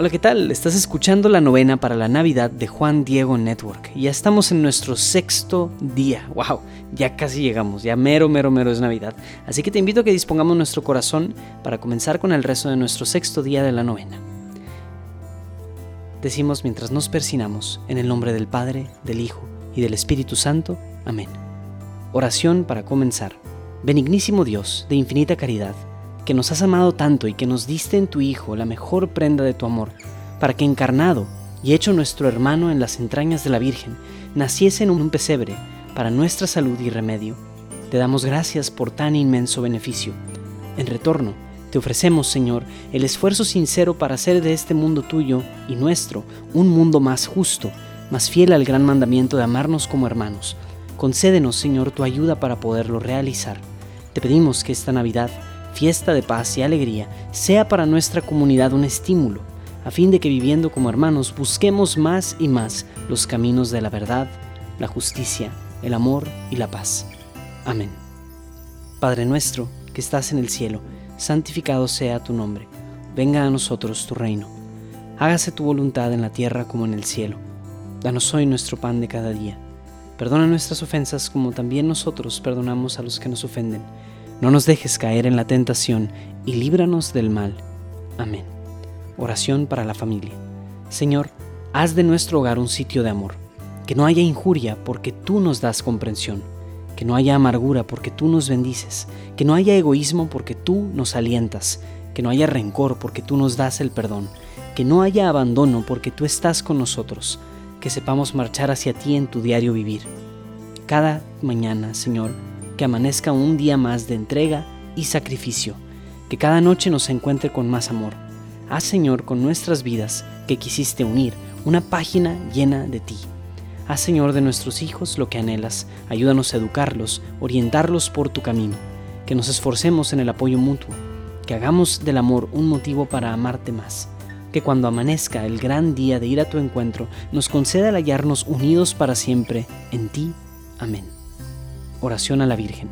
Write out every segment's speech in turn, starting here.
Hola, ¿qué tal? Estás escuchando la novena para la Navidad de Juan Diego Network. Ya estamos en nuestro sexto día. ¡Wow! Ya casi llegamos, ya mero, mero, mero es Navidad. Así que te invito a que dispongamos nuestro corazón para comenzar con el resto de nuestro sexto día de la novena. Decimos mientras nos persinamos, en el nombre del Padre, del Hijo y del Espíritu Santo. Amén. Oración para comenzar. Benignísimo Dios, de infinita caridad que nos has amado tanto y que nos diste en tu Hijo la mejor prenda de tu amor, para que encarnado y hecho nuestro hermano en las entrañas de la Virgen, naciese en un pesebre para nuestra salud y remedio. Te damos gracias por tan inmenso beneficio. En retorno, te ofrecemos, Señor, el esfuerzo sincero para hacer de este mundo tuyo y nuestro un mundo más justo, más fiel al gran mandamiento de amarnos como hermanos. Concédenos, Señor, tu ayuda para poderlo realizar. Te pedimos que esta Navidad fiesta de paz y alegría, sea para nuestra comunidad un estímulo, a fin de que viviendo como hermanos busquemos más y más los caminos de la verdad, la justicia, el amor y la paz. Amén. Padre nuestro, que estás en el cielo, santificado sea tu nombre, venga a nosotros tu reino, hágase tu voluntad en la tierra como en el cielo. Danos hoy nuestro pan de cada día. Perdona nuestras ofensas como también nosotros perdonamos a los que nos ofenden no nos dejes caer en la tentación y líbranos del mal. Amén. Oración para la familia. Señor, haz de nuestro hogar un sitio de amor. Que no haya injuria porque tú nos das comprensión. Que no haya amargura porque tú nos bendices. Que no haya egoísmo porque tú nos alientas. Que no haya rencor porque tú nos das el perdón. Que no haya abandono porque tú estás con nosotros. Que sepamos marchar hacia ti en tu diario vivir. Cada mañana, Señor, que amanezca un día más de entrega y sacrificio, que cada noche nos encuentre con más amor. Haz, Señor, con nuestras vidas que quisiste unir una página llena de ti. Haz, Señor, de nuestros hijos lo que anhelas. Ayúdanos a educarlos, orientarlos por tu camino. Que nos esforcemos en el apoyo mutuo. Que hagamos del amor un motivo para amarte más. Que cuando amanezca el gran día de ir a tu encuentro, nos conceda el hallarnos unidos para siempre en ti. Amén. Oración a la Virgen.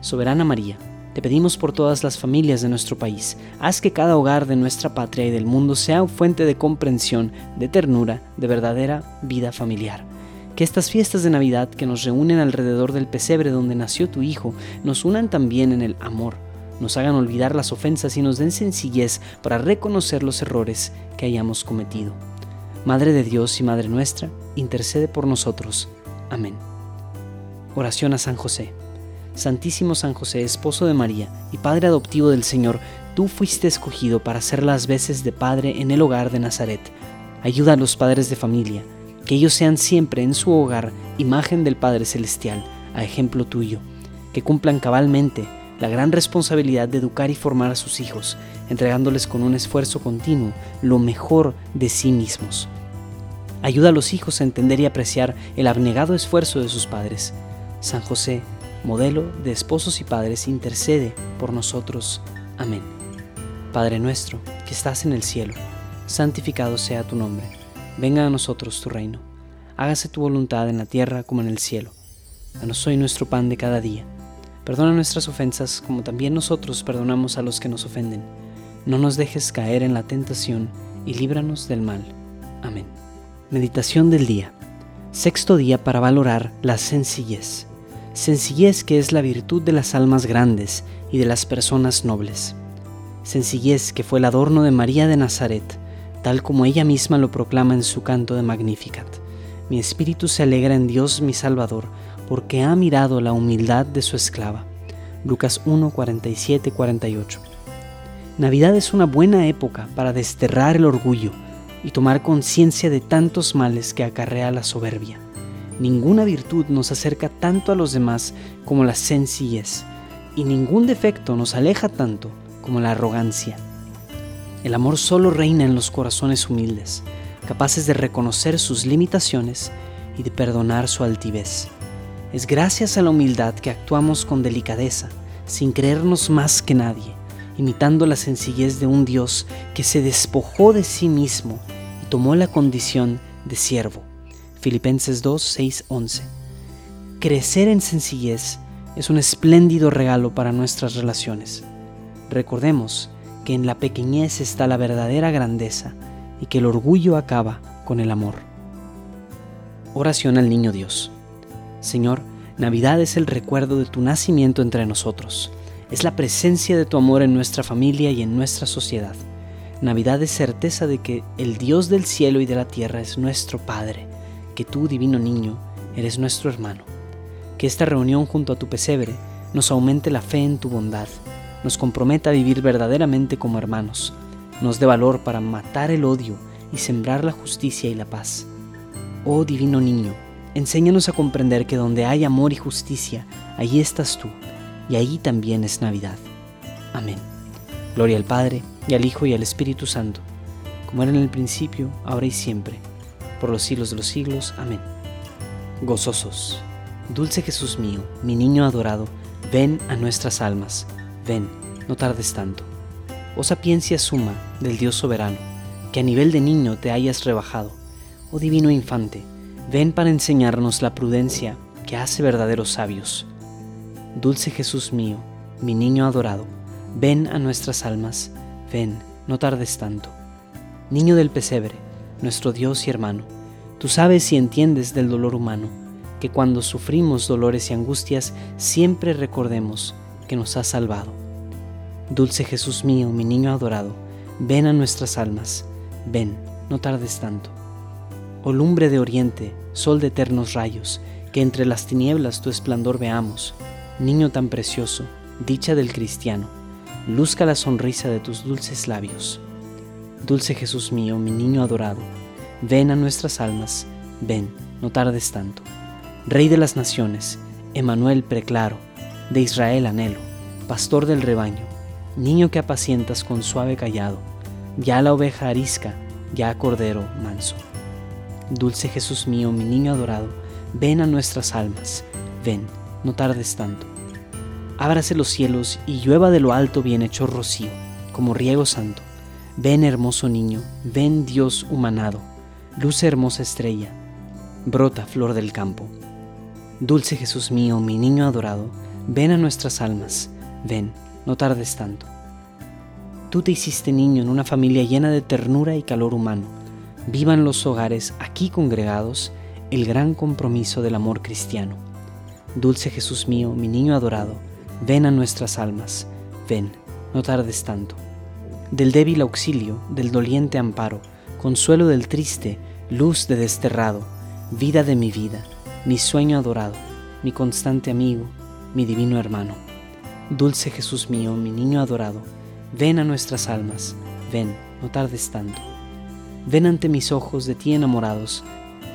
Soberana María, te pedimos por todas las familias de nuestro país, haz que cada hogar de nuestra patria y del mundo sea fuente de comprensión, de ternura, de verdadera vida familiar. Que estas fiestas de Navidad que nos reúnen alrededor del pesebre donde nació tu Hijo nos unan también en el amor, nos hagan olvidar las ofensas y nos den sencillez para reconocer los errores que hayamos cometido. Madre de Dios y Madre nuestra, intercede por nosotros. Amén. Oración a San José. Santísimo San José, esposo de María y Padre adoptivo del Señor, tú fuiste escogido para hacer las veces de Padre en el hogar de Nazaret. Ayuda a los padres de familia, que ellos sean siempre en su hogar imagen del Padre Celestial, a ejemplo tuyo, que cumplan cabalmente la gran responsabilidad de educar y formar a sus hijos, entregándoles con un esfuerzo continuo lo mejor de sí mismos. Ayuda a los hijos a entender y apreciar el abnegado esfuerzo de sus padres San José, modelo de esposos y padres, intercede por nosotros. Amén. Padre nuestro, que estás en el cielo, santificado sea tu nombre. Venga a nosotros tu reino. Hágase tu voluntad en la tierra como en el cielo. Danos hoy nuestro pan de cada día. Perdona nuestras ofensas como también nosotros perdonamos a los que nos ofenden. No nos dejes caer en la tentación y líbranos del mal. Amén. Meditación del día. Sexto día para valorar la sencillez sencillez que es la virtud de las almas grandes y de las personas nobles. Sencillez que fue el adorno de María de Nazaret, tal como ella misma lo proclama en su canto de Magnificat. Mi espíritu se alegra en Dios mi Salvador, porque ha mirado la humildad de su esclava. Lucas 1, 47, 48. Navidad es una buena época para desterrar el orgullo y tomar conciencia de tantos males que acarrea la soberbia. Ninguna virtud nos acerca tanto a los demás como la sencillez, y ningún defecto nos aleja tanto como la arrogancia. El amor solo reina en los corazones humildes, capaces de reconocer sus limitaciones y de perdonar su altivez. Es gracias a la humildad que actuamos con delicadeza, sin creernos más que nadie, imitando la sencillez de un Dios que se despojó de sí mismo y tomó la condición de siervo Filipenses 2, 6, 11. Crecer en sencillez es un espléndido regalo para nuestras relaciones. Recordemos que en la pequeñez está la verdadera grandeza y que el orgullo acaba con el amor. Oración al Niño Dios. Señor, Navidad es el recuerdo de tu nacimiento entre nosotros. Es la presencia de tu amor en nuestra familia y en nuestra sociedad. Navidad es certeza de que el Dios del cielo y de la tierra es nuestro Padre, que tú, divino niño, eres nuestro hermano. Que esta reunión junto a tu pesebre nos aumente la fe en tu bondad, nos comprometa a vivir verdaderamente como hermanos, nos dé valor para matar el odio y sembrar la justicia y la paz. Oh divino niño, enséñanos a comprender que donde hay amor y justicia, allí estás tú, y allí también es Navidad. Amén. Gloria al Padre, y al Hijo, y al Espíritu Santo, como era en el principio, ahora y siempre, por los siglos de los siglos. Amén. Gozosos, dulce Jesús mío, mi niño adorado, ven a nuestras almas, ven, no tardes tanto. Oh sapiencia suma del Dios soberano, que a nivel de niño te hayas rebajado, oh divino infante, ven para enseñarnos la prudencia que hace verdaderos sabios. Dulce Jesús mío, mi niño adorado, ven a nuestras almas, ven, no tardes tanto. Niño del pesebre, nuestro Dios y hermano, tú sabes y entiendes del dolor humano, que cuando sufrimos dolores y angustias siempre recordemos que nos has salvado. Dulce Jesús mío, mi niño adorado, ven a nuestras almas, ven, no tardes tanto. Oh lumbre de oriente, sol de eternos rayos, que entre las tinieblas tu esplendor veamos, niño tan precioso, dicha del cristiano, luzca la sonrisa de tus dulces labios. Dulce Jesús mío, mi niño adorado, ven a nuestras almas, ven, no tardes tanto. Rey de las naciones, Emanuel preclaro, de Israel anhelo, pastor del rebaño, niño que apacientas con suave callado, ya la oveja arisca, ya cordero manso. Dulce Jesús mío, mi niño adorado, ven a nuestras almas, ven, no tardes tanto. Ábrase los cielos y llueva de lo alto bien hecho rocío, como riego santo. Ven hermoso niño, ven Dios humanado, luce hermosa estrella, brota flor del campo. Dulce Jesús mío, mi niño adorado, ven a nuestras almas, ven, no tardes tanto. Tú te hiciste niño en una familia llena de ternura y calor humano. Vivan los hogares aquí congregados el gran compromiso del amor cristiano. Dulce Jesús mío, mi niño adorado, ven a nuestras almas, ven, no tardes tanto. Del débil auxilio, del doliente amparo, consuelo del triste, luz de desterrado, vida de mi vida, mi sueño adorado, mi constante amigo, mi divino hermano. Dulce Jesús mío, mi niño adorado, ven a nuestras almas, ven, no tardes tanto. Ven ante mis ojos de ti enamorados,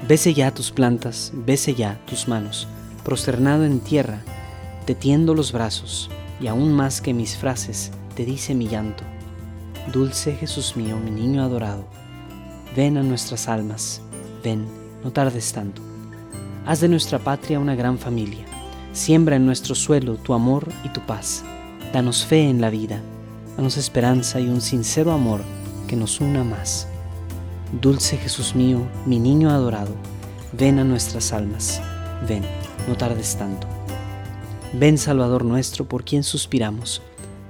bese ya tus plantas, bese ya tus manos, prosternado en tierra, te tiendo los brazos, y aún más que mis frases, te dice mi llanto. Dulce Jesús mío, mi niño adorado, ven a nuestras almas, ven, no tardes tanto. Haz de nuestra patria una gran familia Siembra en nuestro suelo tu amor y tu paz. Danos fe en la vida, danos esperanza y un sincero amor que nos una más. Dulce Jesús mío, mi niño adorado, ven a nuestras almas, ven, no tardes tanto. Ven Salvador nuestro por quien suspiramos,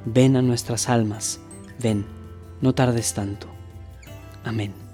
ven a nuestras almas, ven, no tardes tanto. Amén.